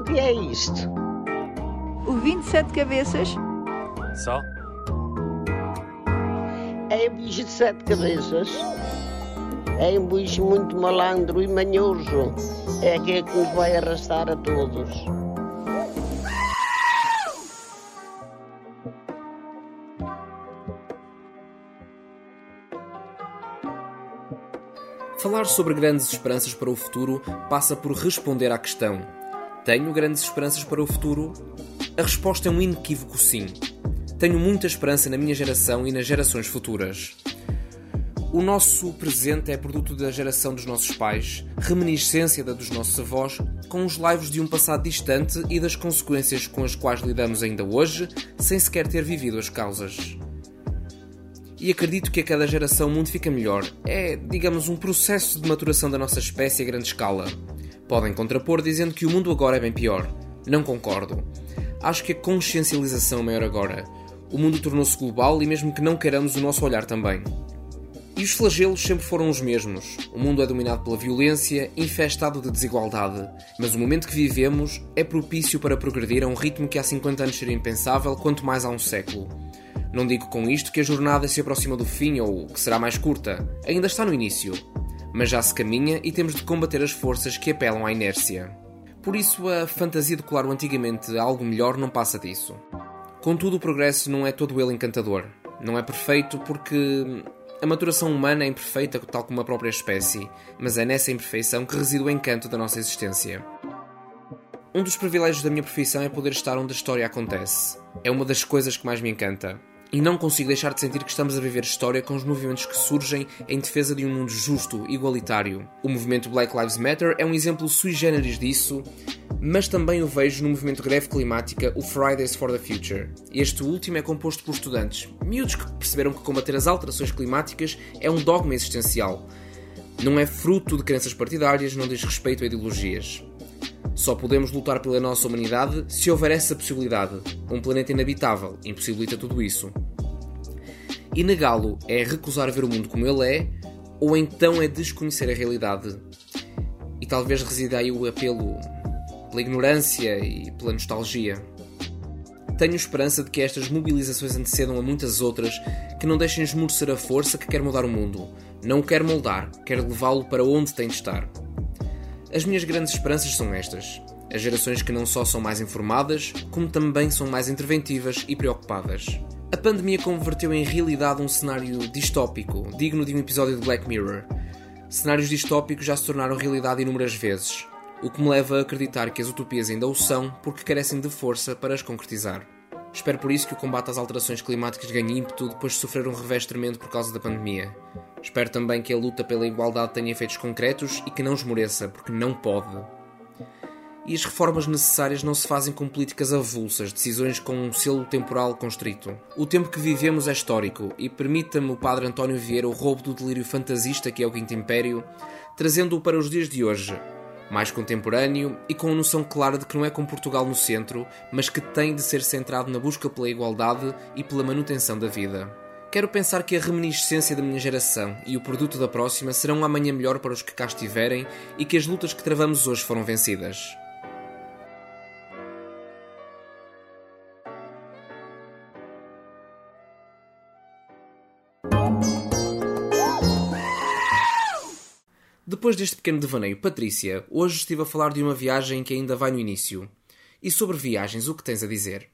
O que é isto? O 27 cabeças? Só? É um bicho de sete cabeças. É um bicho muito malandro e manhoso. É aquele que nos vai arrastar a todos. Falar sobre grandes esperanças para o futuro passa por responder à questão: Tenho grandes esperanças para o futuro? A resposta é um inequívoco sim. Tenho muita esperança na minha geração e nas gerações futuras. O nosso presente é produto da geração dos nossos pais, reminiscência da dos nossos avós, com os laivos de um passado distante e das consequências com as quais lidamos ainda hoje, sem sequer ter vivido as causas. E acredito que a cada geração o mundo fica melhor. É, digamos, um processo de maturação da nossa espécie a grande escala. Podem contrapor dizendo que o mundo agora é bem pior. Não concordo. Acho que a consciencialização é maior agora. O mundo tornou-se global e, mesmo que não queiramos, o nosso olhar também. E os flagelos sempre foram os mesmos. O mundo é dominado pela violência, infestado de desigualdade. Mas o momento que vivemos é propício para progredir a um ritmo que há 50 anos seria impensável, quanto mais há um século. Não digo com isto que a jornada se aproxima do fim ou que será mais curta. Ainda está no início. Mas já se caminha e temos de combater as forças que apelam à inércia. Por isso, a fantasia de colar o antigamente algo melhor não passa disso. Contudo, o progresso não é todo ele encantador. Não é perfeito porque a maturação humana é imperfeita, tal como a própria espécie, mas é nessa imperfeição que reside o encanto da nossa existência. Um dos privilégios da minha profissão é poder estar onde a história acontece. É uma das coisas que mais me encanta. E não consigo deixar de sentir que estamos a viver história com os movimentos que surgem em defesa de um mundo justo, igualitário. O movimento Black Lives Matter é um exemplo sui generis disso, mas também o vejo no movimento greve climática, o Fridays for the Future. Este último é composto por estudantes, miúdos que perceberam que combater as alterações climáticas é um dogma existencial. Não é fruto de crenças partidárias, não diz respeito a ideologias. Só podemos lutar pela nossa humanidade se houver essa possibilidade. Um planeta inabitável impossibilita tudo isso. E negá-lo é recusar ver o mundo como ele é, ou então é desconhecer a realidade. E talvez resida aí o apelo pela ignorância e pela nostalgia. Tenho esperança de que estas mobilizações antecedam a muitas outras que não deixem esmorecer a força que quer mudar o mundo. Não quer moldar, quer levá-lo para onde tem de estar. As minhas grandes esperanças são estas. As gerações que não só são mais informadas, como também são mais interventivas e preocupadas. A pandemia converteu em realidade um cenário distópico, digno de um episódio de Black Mirror. Cenários distópicos já se tornaram realidade inúmeras vezes, o que me leva a acreditar que as utopias ainda o são porque carecem de força para as concretizar. Espero por isso que o combate às alterações climáticas ganhe ímpeto depois de sofrer um revés tremendo por causa da pandemia. Espero também que a luta pela igualdade tenha efeitos concretos e que não esmoreça, porque não pode. E as reformas necessárias não se fazem com políticas avulsas, decisões com um selo temporal constrito. O tempo que vivemos é histórico e permita-me o Padre António Vieira o roubo do delírio fantasista que é o Quinto Império, trazendo-o para os dias de hoje, mais contemporâneo e com a noção clara de que não é com Portugal no centro, mas que tem de ser centrado na busca pela igualdade e pela manutenção da vida. Quero pensar que a reminiscência da minha geração e o produto da próxima serão um amanhã melhor para os que cá estiverem e que as lutas que travamos hoje foram vencidas. Depois deste pequeno devaneio, Patrícia, hoje estive a falar de uma viagem que ainda vai no início. E sobre viagens, o que tens a dizer?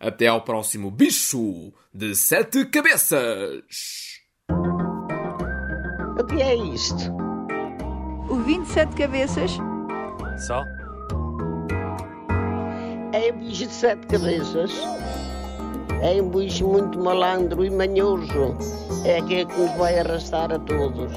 Até ao próximo bicho de sete cabeças! O que é isto? O 27 cabeças? Só? É um bicho de sete cabeças. É um bicho muito malandro e manhoso. É aquele que nos vai arrastar a todos.